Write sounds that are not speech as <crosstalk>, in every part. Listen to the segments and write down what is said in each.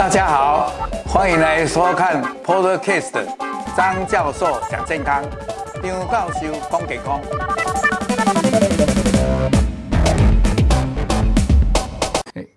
大家好，欢迎来收看 Podcast 张教授讲健康，张教授讲健康。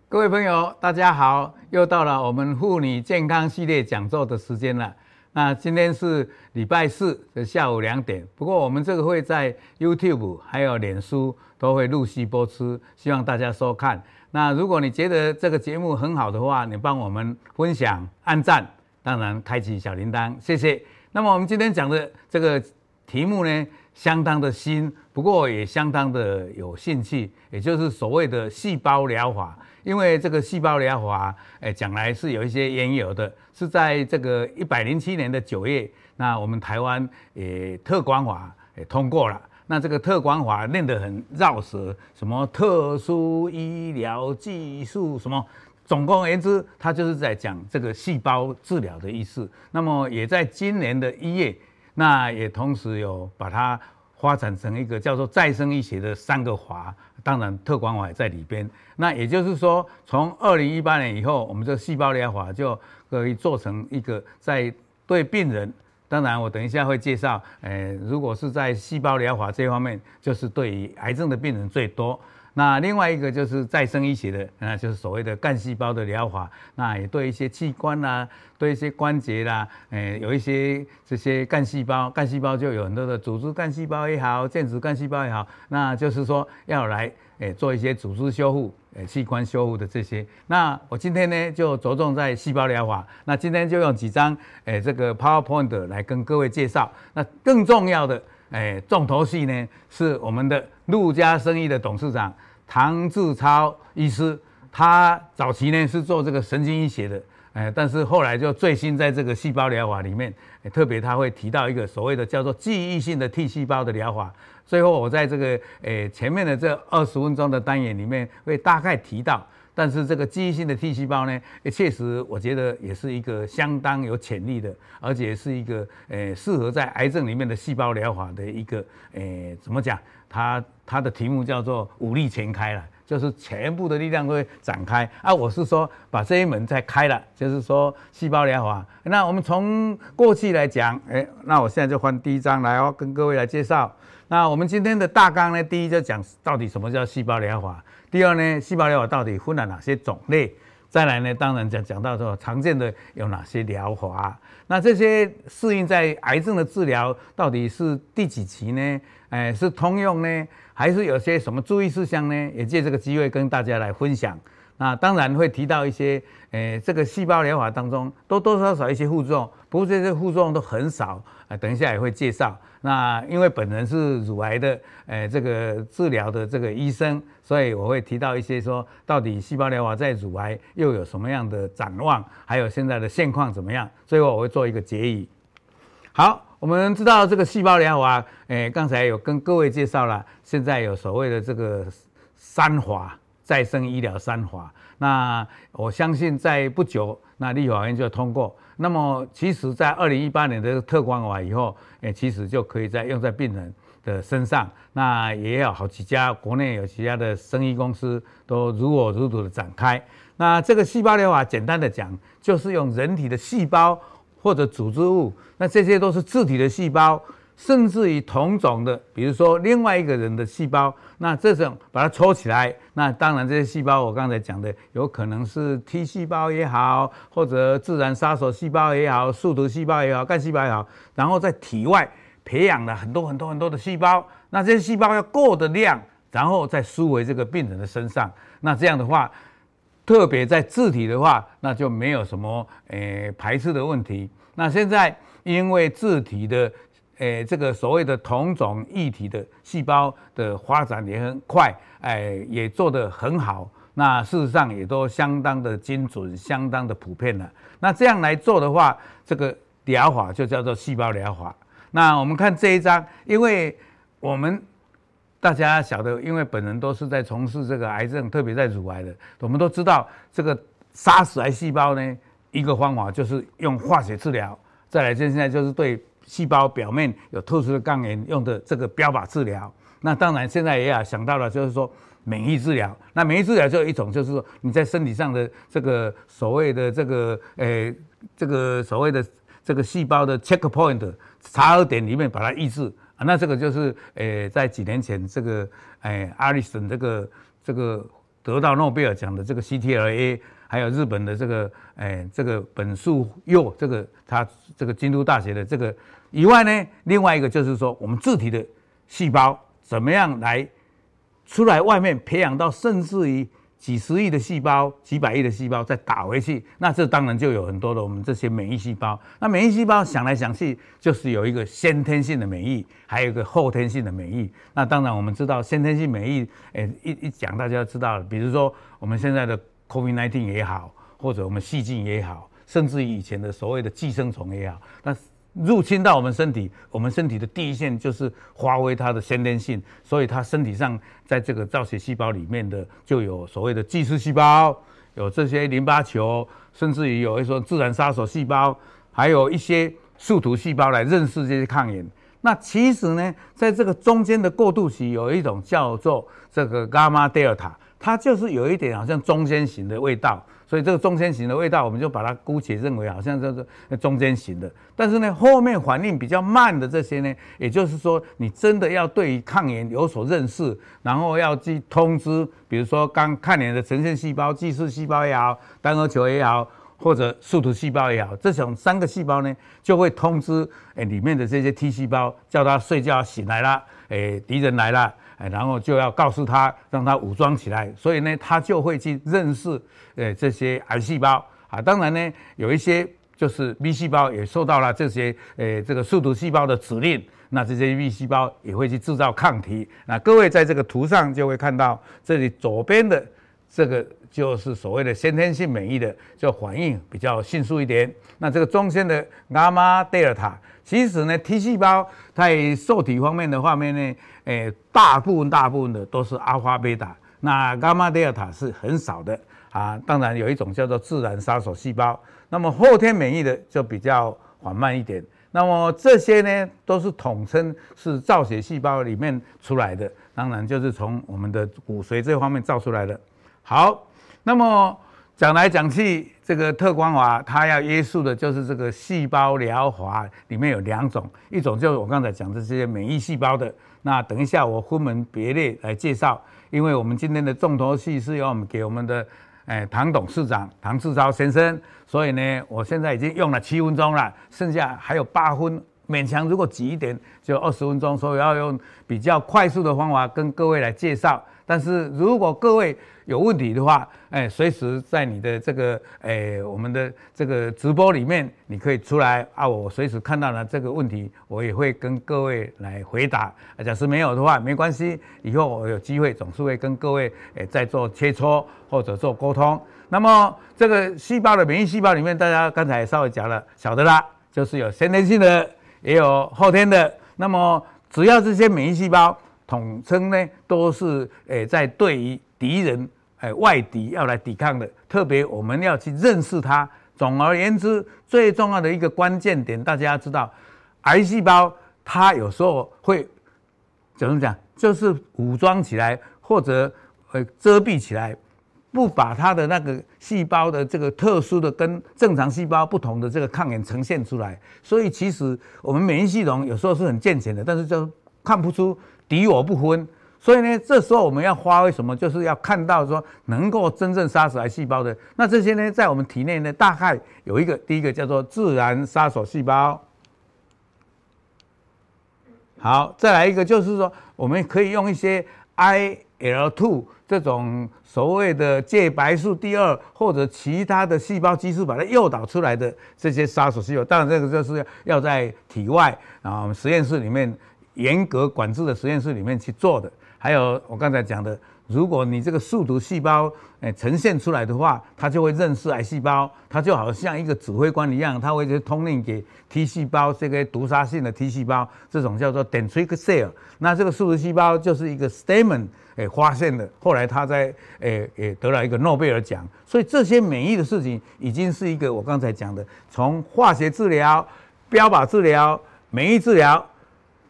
各位朋友，大家好，又到了我们妇女健康系列讲座的时间了。那今天是礼拜四的下午两点，不过我们这个会在 YouTube 还有脸书都会陆续播出，希望大家收看。那如果你觉得这个节目很好的话，你帮我们分享、按赞，当然开启小铃铛，谢谢。那么我们今天讲的这个题目呢，相当的新，不过也相当的有兴趣，也就是所谓的细胞疗法。因为这个细胞疗法，诶，讲来是有一些缘由的，是在这个一百零七年的九月，那我们台湾也特管法也通过了。那这个特管法念得很绕舌，什么特殊医疗技术，什么，总共言之，它就是在讲这个细胞治疗的意思。那么也在今年的一月，那也同时有把它发展成一个叫做再生医学的三个法。当然，特管法也在里边。那也就是说，从二零一八年以后，我们这个细胞疗法就可以做成一个在对病人。当然，我等一下会介绍。呃，如果是在细胞疗法这方面，就是对于癌症的病人最多。那另外一个就是再生医学的，那就是所谓的干细胞的疗法。那也对一些器官啦、啊，对一些关节啦，呃，有一些这些干细胞，干细胞就有很多的组织干细胞也好，间质干细胞也好，那就是说要来诶做一些组织修复、诶器官修复的这些。那我今天呢就着重在细胞疗法。那今天就用几张诶这个 PowerPoint 来跟各位介绍。那更重要的。哎，重头戏呢是我们的陆家生意的董事长唐志超医师，他早期呢是做这个神经医学的，哎，但是后来就最新在这个细胞疗法里面，特别他会提到一个所谓的叫做记忆性的 T 细胞的疗法。最后我在这个哎前面的这二十分钟的单元里面会大概提到。但是这个记忆性的 T 细胞呢，也确实我觉得也是一个相当有潜力的，而且是一个呃适合在癌症里面的细胞疗法的一个呃怎么讲？它它的题目叫做武力全开了，就是全部的力量会展开啊！我是说把这一门再开了，就是说细胞疗法。那我们从过去来讲，哎，那我现在就换第一章来哦，跟各位来介绍。那我们今天的大纲呢，第一就讲到底什么叫细胞疗法。第二呢，细胞疗法到底分了哪些种类？再来呢，当然讲讲到说常见的有哪些疗法？那这些适应在癌症的治疗到底是第几期呢？哎，是通用呢，还是有些什么注意事项呢？也借这个机会跟大家来分享。那当然会提到一些，诶，这个细胞疗法当中多多少少一些副作用，不过这些副作用都很少。啊，等一下也会介绍。那因为本人是乳癌的，诶，这个治疗的这个医生，所以我会提到一些说，到底细胞疗法在乳癌又有什么样的展望，还有现在的现况怎么样？最后我会做一个结语。好，我们知道这个细胞疗法，诶，刚才有跟各位介绍了，现在有所谓的这个三华再生医疗三法。那我相信在不久，那立法院就通过。那么，其实，在二零一八年的特管法以后，诶，其实就可以再用在病人的身上。那也有好几家国内有几家的生医公司都如火如荼的展开。那这个细胞疗法，简单的讲，就是用人体的细胞或者组织物，那这些都是自体的细胞。甚至于同种的，比如说另外一个人的细胞，那这种把它抽起来，那当然这些细胞我刚才讲的，有可能是 T 细胞也好，或者自然杀手细胞也好，树突细胞也好，干细胞也好，然后在体外培养了很多很多很多的细胞，那这些细胞要够的量，然后再输回这个病人的身上，那这样的话，特别在自体的话，那就没有什么诶、排斥的问题。那现在因为自体的诶，这个所谓的同种异体的细胞的发展也很快，哎，也做得很好。那事实上也都相当的精准，相当的普遍了。那这样来做的话，这个疗法就叫做细胞疗法。那我们看这一张，因为我们大家晓得，因为本人都是在从事这个癌症，特别在乳癌的，我们都知道这个杀死癌细胞呢，一个方法就是用化学治疗。再来，现在就是对。细胞表面有特殊的抗原用的这个标靶治疗，那当然现在也要想到了，就是说免疫治疗。那免疫治疗就有一种，就是说你在身体上的这个所谓的这个诶，这个所谓的这个细胞的 checkpoint 查核点里面把它抑制啊。那这个就是诶，在几年前这个诶，阿里森这个这个得到诺贝尔奖的这个 CTLA。还有日本的这个，哎，这个本树佑，这个他这个京都大学的这个以外呢，另外一个就是说，我们自体的细胞怎么样来出来外面培养到甚至于几十亿的细胞、几百亿的细胞再打回去，那这当然就有很多的我们这些免疫细胞。那免疫细胞想来想去，就是有一个先天性的免疫，还有一个后天性的免疫。那当然我们知道先天性免疫，哎，一一讲大家知道了，比如说我们现在的。COVID-19 也好，或者我们细菌也好，甚至于以前的所谓的寄生虫也好，那入侵到我们身体，我们身体的第一线就是发挥它的先天性，所以它身体上在这个造血细胞里面的就有所谓的巨噬细胞，有这些淋巴球，甚至于有一说自然杀手细胞，还有一些树突细胞来认识这些抗原。那其实呢，在这个中间的过渡期，有一种叫做这个伽马德尔塔。它就是有一点好像中间型的味道，所以这个中间型的味道，我们就把它姑且认为好像就是中间型的。但是呢，后面反应比较慢的这些呢，也就是说，你真的要对于抗炎有所认识，然后要去通知，比如说刚抗炎的呈现细胞、巨噬细胞也好、单核球也好，或者树突细胞也好，这种三个细胞呢，就会通知诶里面的这些 T 细胞，叫它睡觉醒来了，诶敌人来然后就要告诉他，让他武装起来，所以呢，他就会去认识，呃，这些癌细胞啊。当然呢，有一些就是 B 细胞也受到了这些，呃，这个树突细胞的指令，那这些 B 细胞也会去制造抗体。那各位在这个图上就会看到，这里左边的这个就是所谓的先天性免疫的，就反应比较迅速一点。那这个中间的伽马德尔塔，其实呢，T 细胞在受体方面的画面呢。诶，大部分大部分的都是阿尔法贝塔，那伽马德尔塔是很少的啊。当然有一种叫做自然杀手细胞，那么后天免疫的就比较缓慢一点。那么这些呢，都是统称是造血细胞里面出来的，当然就是从我们的骨髓这方面造出来的。好，那么讲来讲去，这个特光华它要约束的就是这个细胞疗法里面有两种，一种就是我刚才讲的这些免疫细胞的。那等一下，我分门别类来介绍，因为我们今天的重头戏是要我们给我们的，诶唐董事长唐志超先生，所以呢，我现在已经用了七分钟了，剩下还有八分，勉强如果挤一点就二十分钟，所以要用比较快速的方法跟各位来介绍。但是如果各位有问题的话，哎，随时在你的这个哎，我们的这个直播里面，你可以出来啊，我随时看到了这个问题，我也会跟各位来回答。假设没有的话，没关系，以后我有机会总是会跟各位哎再做切磋或者做沟通。那么这个细胞的免疫细胞里面，大家刚才稍微讲了，晓得啦，就是有先天性的，也有后天的。那么只要这些免疫细胞。统称呢，都是诶在对于敌人诶外敌要来抵抗的，特别我们要去认识它。总而言之，最重要的一个关键点，大家要知道，癌细胞它有时候会怎么讲，就是武装起来或者呃遮蔽起来，不把它的那个细胞的这个特殊的跟正常细胞不同的这个抗原呈现出来。所以其实我们免疫系统有时候是很健全的，但是就看不出。敌我不分，所以呢，这时候我们要发挥什么？就是要看到说能够真正杀死癌细胞的。那这些呢，在我们体内呢，大概有一个，第一个叫做自然杀手细胞。好，再来一个就是说，我们可以用一些 IL-2 这种所谓的介白素第二或者其他的细胞激素，把它诱导出来的这些杀手细胞。当然，这个就是要在体外啊，实验室里面。严格管制的实验室里面去做的，还有我刚才讲的，如果你这个树突细胞诶呈现出来的话，它就会认识癌细胞，它就好像一个指挥官一样，它会去通令给 T 细胞这个毒杀性的 T 细胞，这种叫做 dendritic cell。那这个树突细胞就是一个 Stammen 诶发现的，后来他在诶诶得了一个诺贝尔奖。所以这些免疫的事情已经是一个我刚才讲的，从化学治疗、标靶治疗、免疫治疗。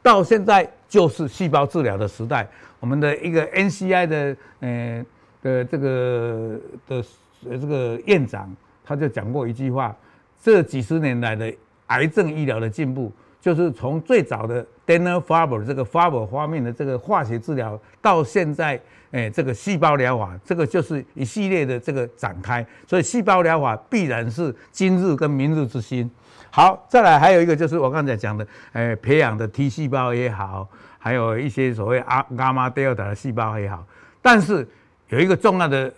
到现在就是细胞治疗的时代，我们的一个 NCI 的呃的这个的这个院长，他就讲过一句话：这几十年来的癌症医疗的进步，就是从最早的 Dana-Farber 这个 Farber 发明的这个化学治疗，到现在诶这个细胞疗法，这个就是一系列的这个展开。所以细胞疗法必然是今日跟明日之星。好，再来还有一个就是我刚才讲的，诶培养的 T 细胞也好。还有一些所谓阿伽马 delta 的细胞也好，但是有一个重要的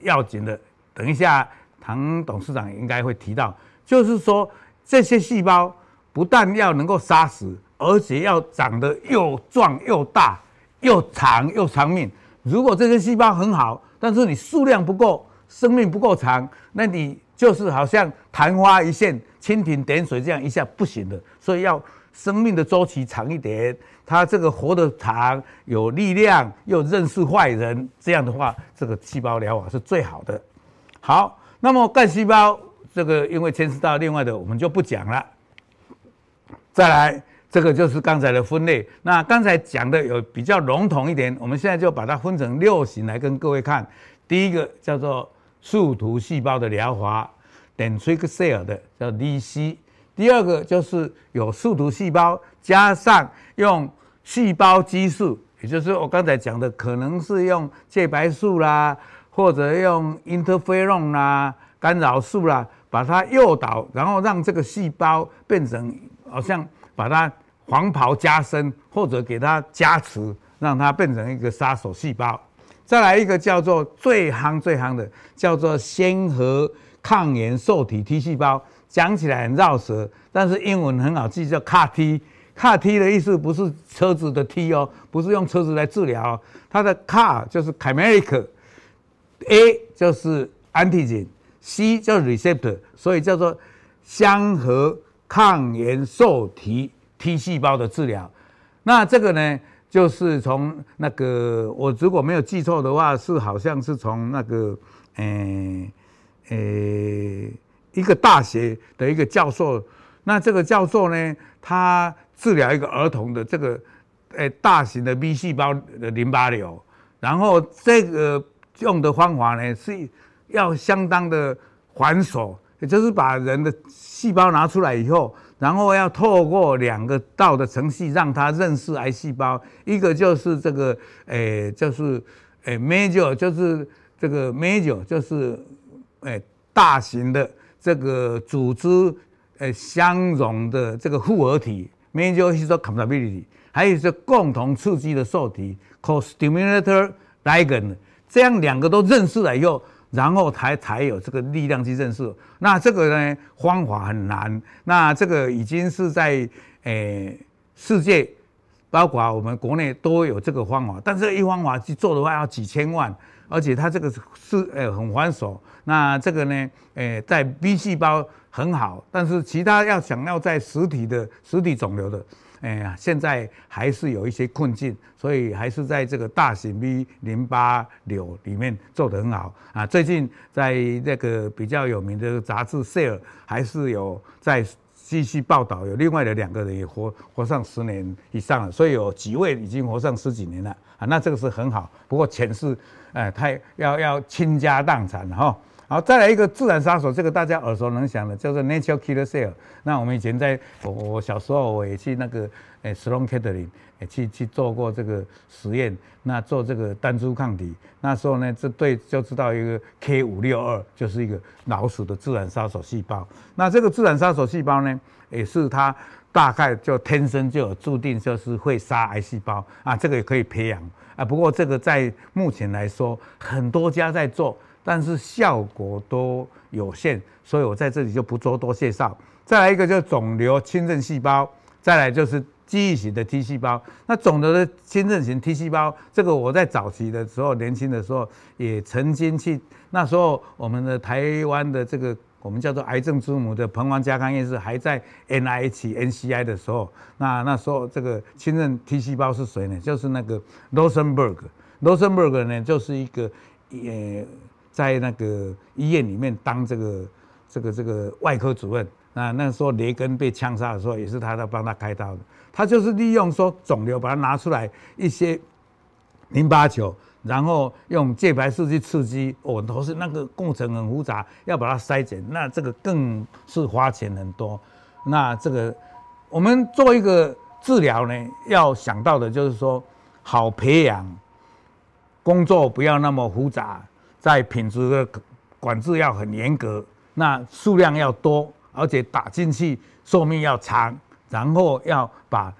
要紧的，等一下唐董事长应该会提到，就是说这些细胞不但要能够杀死，而且要长得又壮又大又长又长命。如果这些细胞很好，但是你数量不够，生命不够长，那你就是好像昙花一现、蜻蜓点水这样一下不行的。所以要生命的周期长一点。它这个活得长，有力量，又认识坏人，这样的话，这个细胞疗法是最好的。好，那么干细胞这个，因为牵涉到另外的，我们就不讲了。再来，这个就是刚才的分类。那刚才讲的有比较笼统一点，我们现在就把它分成六型来跟各位看。第一个叫做树突细胞的疗法，dendritic cell 的叫 DC。第二个就是有树突细胞加上用细胞激素，也就是我刚才讲的，可能是用介白素啦，或者用 interferon 啦、干扰素啦，把它诱导，然后让这个细胞变成好像把它黄袍加身，或者给它加持，让它变成一个杀手细胞。再来一个叫做最夯最夯的，叫做先核抗原受体 T 细胞。讲起来很绕舌，但是英文很好记，叫 CAR-T。CAR-T 的意思不是车子的 T 哦，不是用车子来治疗。它的 CAR 就是 chimeric，A 就是 antigen，C 叫 receptor，所以叫做相和抗原受体 T 细胞的治疗。那这个呢，就是从那个我如果没有记错的话，是好像是从那个，诶、欸、诶。一个大学的一个教授，那这个教授呢，他治疗一个儿童的这个，诶，大型的 B 细胞的淋巴瘤，然后这个用的方法呢是要相当的繁琐，就是把人的细胞拿出来以后，然后要透过两个道的程序让他认识癌细胞，一个就是这个，诶，就是诶，major 就是这个 major 就是诶，大型的。这个组织呃相容的这个复合体，major histocompatibility，还有是共同刺激的受体，co-stimulator ligand，这样两个都认识了以后，然后才才有这个力量去认识。那这个呢方法很难，那这个已经是在呃世界，包括我们国内都有这个方法，但是一方法去做的话要几千万。而且它这个是呃很繁琐，那这个呢，呃在 B 细胞很好，但是其他要想要在实体的实体肿瘤的，哎呀，现在还是有一些困境，所以还是在这个大型 B 淋巴瘤里面做得很好啊。最近在那个比较有名的杂志《Cell》还是有在继续报道，有另外的两个人也活活上十年以上了，所以有几位已经活上十几年了啊。那这个是很好，不过钱是。哎，太要要倾家荡产哈，好，再来一个自然杀手，这个大家耳熟能详的，叫做 natural killer cell。那我们以前在我我小时候，我也去那个诶，Sloan Kettering 去去做过这个实验，那做这个单株抗体，那时候呢，这对就知道一个 K 五六二就是一个老鼠的自然杀手细胞。那这个自然杀手细胞呢，也是它大概就天生就有注定就是会杀癌细胞啊，这个也可以培养。啊，不过这个在目前来说，很多家在做，但是效果都有限，所以我在这里就不做多介绍。再来一个就是肿瘤侵入细胞，再来就是记忆型的 T 细胞。那肿瘤的侵入型 T 细胞，这个我在早期的时候，年轻的时候也曾经去，那时候我们的台湾的这个。我们叫做癌症之母的彭王家康院士还在 NIH NCI 的时候，那那时候这个亲任 T 细胞是谁呢？就是那个 Rosenberg。Rosenberg 呢，就是一个呃，在那个医院里面当这个这个这个外科主任。那那时候雷根被枪杀的时候，也是他在帮他开刀的。他就是利用说肿瘤把它拿出来一些淋巴球，然后用介白素去刺激，我哦，都是那个过程很复杂，要把它筛检，那这个更是花钱很多。那这个我们做一个治疗呢，要想到的就是说，好培养，工作不要那么复杂，在品质的管制要很严格，那数量要多，而且打进去寿命要长，然后要把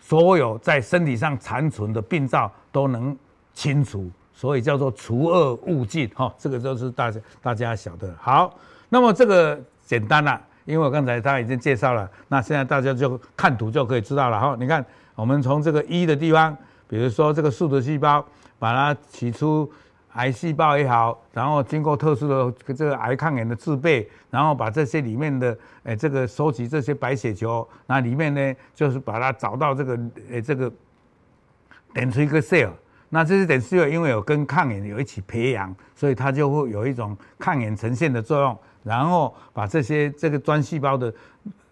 所有在身体上残存的病灶都能清除，所以叫做除恶务尽哈，这个就是大家大家晓得。好，那么这个简单了，因为我刚才他已经介绍了，那现在大家就看图就可以知道了哈。你看，我们从这个一的地方，比如说这个树突细胞，把它取出。癌细胞也好，然后经过特殊的这个癌抗原的制备，然后把这些里面的诶这个收集这些白血球，那里面呢就是把它找到这个诶这个点出一个 cell，那这些点 cell 因为有跟抗原有一起培养，所以它就会有一种抗原呈现的作用，然后把这些这个专细胞的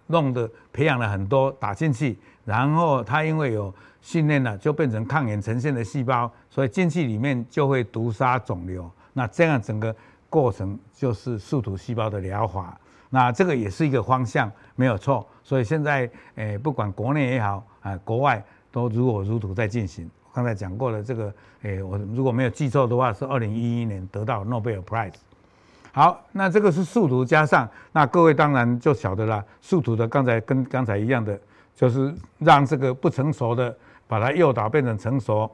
弄的培养了很多打进去，然后它因为有。训练了就变成抗原呈现的细胞，所以进去里面就会毒杀肿瘤。那这样整个过程就是树突细胞的疗法。那这个也是一个方向，没有错。所以现在诶，不管国内也好啊，国外都如火如荼在进行。刚才讲过了，这个诶，我如果没有记错的话，是二零一一年得到诺贝尔 Prize。好，那这个是树突加上，那各位当然就晓得了，树突的刚才跟刚才一样的，就是让这个不成熟的。把它诱导变成成熟，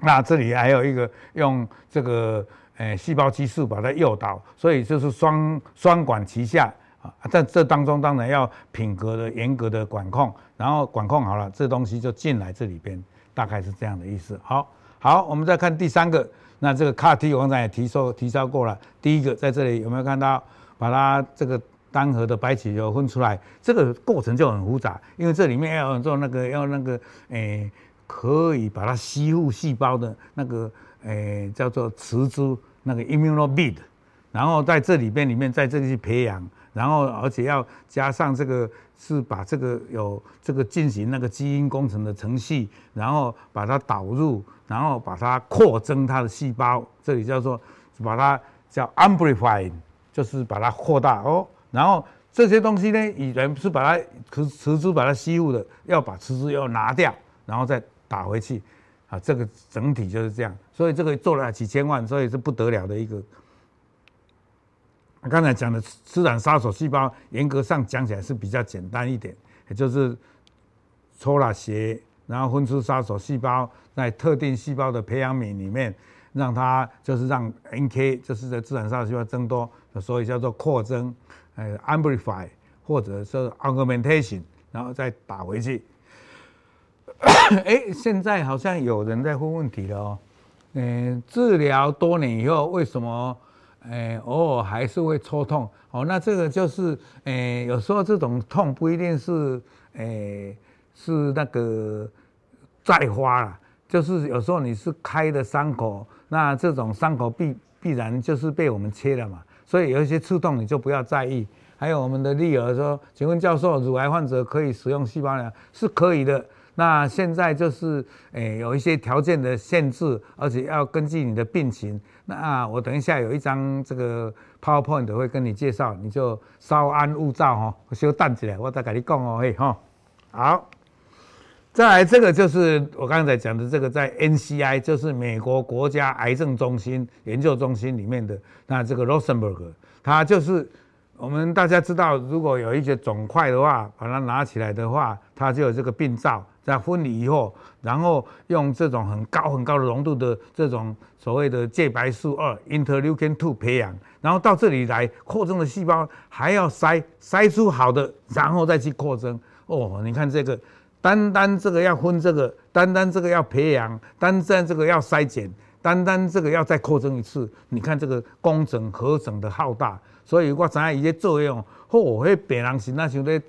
那这里还有一个用这个诶细胞激素把它诱导，所以就是双双管齐下啊。在这当中当然要品格的严格的管控，然后管控好了，这东西就进来这里边，大概是这样的意思。好，好，我们再看第三个，那这个 CAR-T 我刚才也提说提到过了。第一个在这里有没有看到？把它这个。单核的白血球分出来，这个过程就很复杂，因为这里面要做那个要那个诶、可以把它吸附细胞的那个诶、叫做磁珠，那个 immunobead，然后在这里边里面在这里去培养，然后而且要加上这个是把这个有这个进行那个基因工程的程序，然后把它导入，然后把它扩增它的细胞，这里叫做把它叫 amplify，就是把它扩大哦。然后这些东西呢，以前是把它磁磁珠把它吸入的，要把磁珠要拿掉，然后再打回去，啊，这个整体就是这样。所以这个做了几千万，所以是不得了的一个。刚才讲的自然杀手细胞，严格上讲起来是比较简单一点，也就是抽了血，然后分出杀手细胞，在特定细胞的培养皿里面，让它就是让 NK 就是在自然杀手细胞增多，所以叫做扩增。呃，amplify 或者是 augmentation，然后再打回去。哎，现在好像有人在问问题了哦。嗯，治疗多年以后，为什么呃偶尔还是会抽痛？哦，那这个就是呃有时候这种痛不一定是呃是那个再发了，就是有时候你是开的伤口，那这种伤口必必然就是被我们切了嘛。所以有一些刺痛你就不要在意。还有我们的丽儿说：“请问教授，乳癌患者可以使用细胞疗？是可以的。那现在就是诶有一些条件的限制，而且要根据你的病情。那啊我等一下有一张这个 PowerPoint 会跟你介绍，你就稍安勿躁哈，稍等起来，我再跟你讲哦嘿哈。好，再来这个就是我刚才讲的这个在 NCI，就是美国国家癌症中心研究中心里面的。”那这个 Rosenberg，他就是我们大家知道，如果有一些肿块的话，把它拿起来的话，它就有这个病灶。在分离以后，然后用这种很高很高的浓度的这种所谓的介白素二 （interleukin two） 培养，然后到这里来扩增的细胞还要筛筛出好的，然后再去扩增。哦，你看这个，单单这个要分这个，单单这个要培养，单单这个要筛检。单单这个要再扩增一次，你看这个工整合整的浩大，所以我知影伊个作用。嚯，迄病人是那像在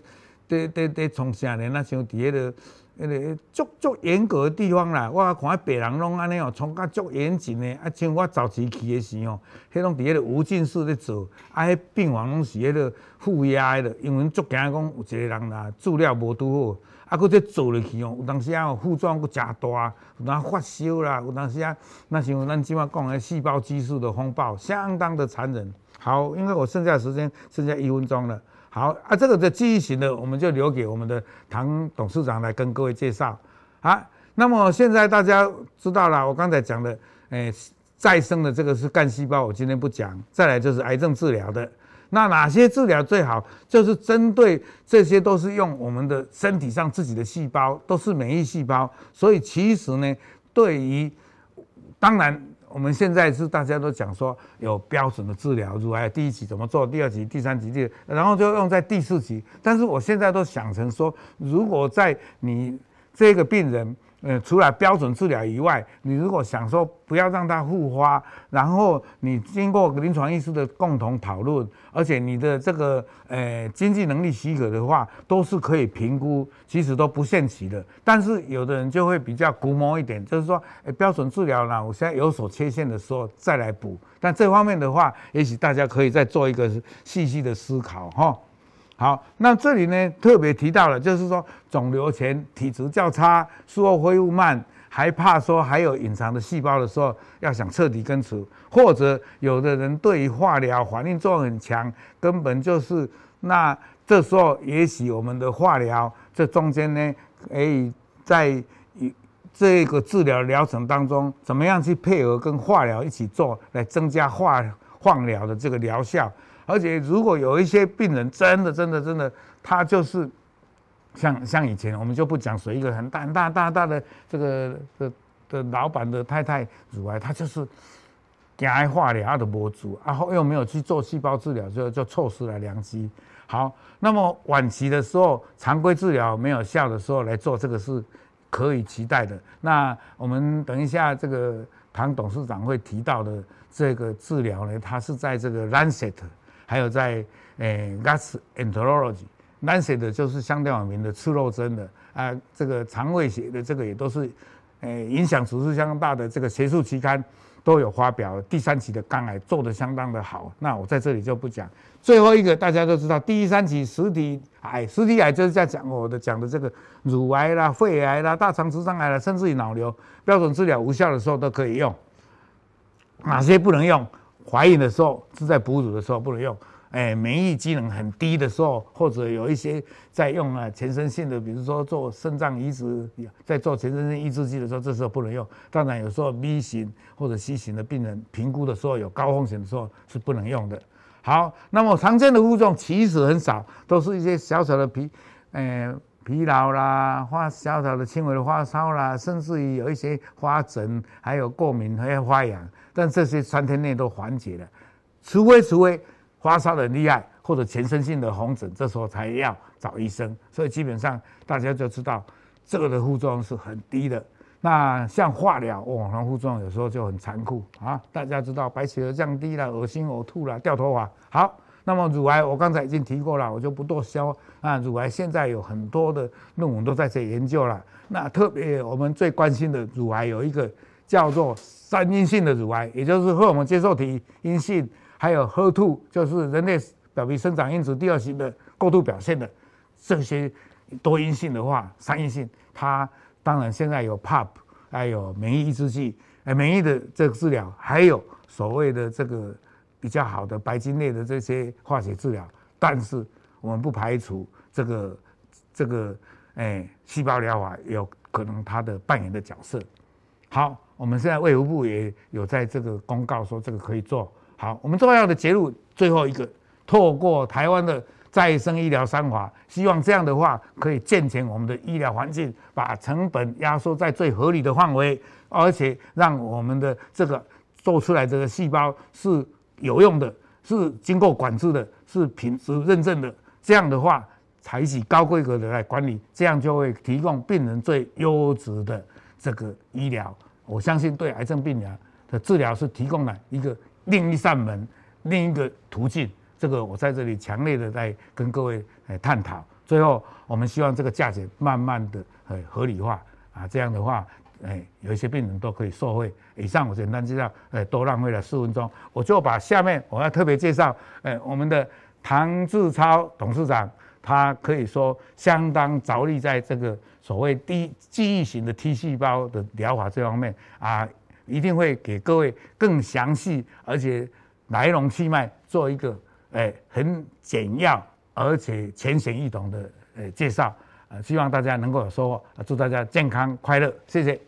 在在在从啥呢？那像伫迄个迄个足足严格的地方啦，我看别人拢安尼哦，从较足严谨的，啊，像我早期去的时候，迄拢伫迄个无菌室咧做，啊，迄病房拢是迄个负压的，因为足惊讲有一个人啦，资料无拄好，啊，佫再做落去哦，有当时啊，副作用佫诚大，有当发烧啦，有当时啊，那像咱今晚讲的细胞激素的风暴，相当的残忍。好，因为我剩下的时间剩下一分钟了。好啊，这个的记忆型的，我们就留给我们的唐董事长来跟各位介绍。啊，那么现在大家知道了，我刚才讲的，诶、再生的这个是干细胞，我今天不讲。再来就是癌症治疗的，那哪些治疗最好？就是针对这些都是用我们的身体上自己的细胞，都是免疫细胞，所以其实呢，对于当然。我们现在是大家都讲说有标准的治疗，如还有第一期怎么做，第二期、第三期、第，然后就用在第四期。但是我现在都想成说，如果在你这个病人。呃，除了标准治疗以外，你如果想说不要让它复发，然后你经过临床医师的共同讨论，而且你的这个呃经济能力许可的话，都是可以评估，其实都不限期的。但是有的人就会比较估摸一点，就是说，诶，标准治疗呢，我现在有所缺陷的时候再来补。但这方面的话，也许大家可以再做一个细细的思考哈。好，那这里呢特别提到了，就是说肿瘤前体质较差，术后恢复慢，还怕说还有隐藏的细胞的时候，要想彻底根除，或者有的人对于化疗反应作用很强，根本就是那这时候也许我们的化疗这中间呢，可以在这个治疗疗程当中，怎么样去配合跟化疗一起做，来增加化 <laughs> 放疗的这个疗效。而且，如果有一些病人真的、真的、真的，他就是像像以前，我们就不讲说一个很大、很大、大、大的这个的的老板的太太乳癌，他就是惊爱化疗，他都无做，然后又没有去做细胞治疗，就就错失了良机。好，那么晚期的时候，常规治疗没有效的时候来做这个是可以期待的。那我们等一下这个唐董事长会提到的这个治疗呢，它是在这个 Lancet。还有在诶 gas enterology 难写的就是相当有名的吃肉针的啊，这个肠胃学的这个也都是诶影响指数相当大的这个学术期刊都有发表。第三期的肝癌做得相当的好，那我在这里就不讲。最后一个大家都知道，第三期实体癌，实体癌就是在讲我的讲的这个乳癌啦、肺癌啦、大肠直肠癌啦，甚至于脑瘤，标准治疗无效的时候都可以用。哪些不能用？怀孕的时候是在哺乳的时候不能用，哎，免疫机能很低的时候，或者有一些在用啊全身性的，比如说做肾脏移植，在做全身性抑制剂的时候，这时候不能用。当然有时候 B 型或者 C 型的病人评估的时候有高风险的时候是不能用的。好，那么常见的副作用其实很少，都是一些小小的疲，呃，疲劳啦，发小小的轻微的发烧啦，甚至于有一些发疹，还有过敏还有发痒。但这些三天内都缓解了，除非除非发烧的很厉害或者全身性的红疹，这时候才要找医生。所以基本上大家就知道这个的副作用是很低的。那像化疗，哦，那副作用有时候就很残酷啊。大家知道白血球降低了，恶心呕吐了，掉头发。好，那么乳癌我刚才已经提过了，我就不多说啊。乳癌现在有很多的论文都在这研究了。那特别我们最关心的乳癌有一个。叫做三阴性的乳癌，也就是荷尔蒙接受体阴性，还有 HER2，就是人类表皮生长因子第二型的过度表现的这些多阴性的话，三阴性，它当然现在有 PAP，还有免疫抑制剂，哎，免疫的这个治疗，还有所谓的这个比较好的白金类的这些化学治疗，但是我们不排除这个这个哎细胞疗法有可能它的扮演的角色。好。我们现在卫福部也有在这个公告说这个可以做好。我们重要的结论最后一个，透过台湾的再生医疗三法，希望这样的话可以健全我们的医疗环境，把成本压缩在最合理的范围，而且让我们的这个做出来这个细胞是有用的，是经过管制的，是品质认证的。这样的话，采取高规格的来管理，这样就会提供病人最优质的这个医疗。我相信对癌症病人的治疗是提供了一个另一扇门，另一个途径。这个我在这里强烈的在跟各位来探讨。最后我们希望这个价钱慢慢的呃合理化啊，这样的话，哎，有一些病人都可以受惠。以上我简单介绍，呃，多浪费了四分钟，我就把下面我要特别介绍，呃，我们的唐志超董事长，他可以说相当着力在这个所谓低记忆型的 T 细胞的疗法这方面啊，一定会给各位更详细而且来龙去脉做一个哎很简要而且浅显易懂的呃介绍，呃，希望大家能够有收获，祝大家健康快乐，谢谢。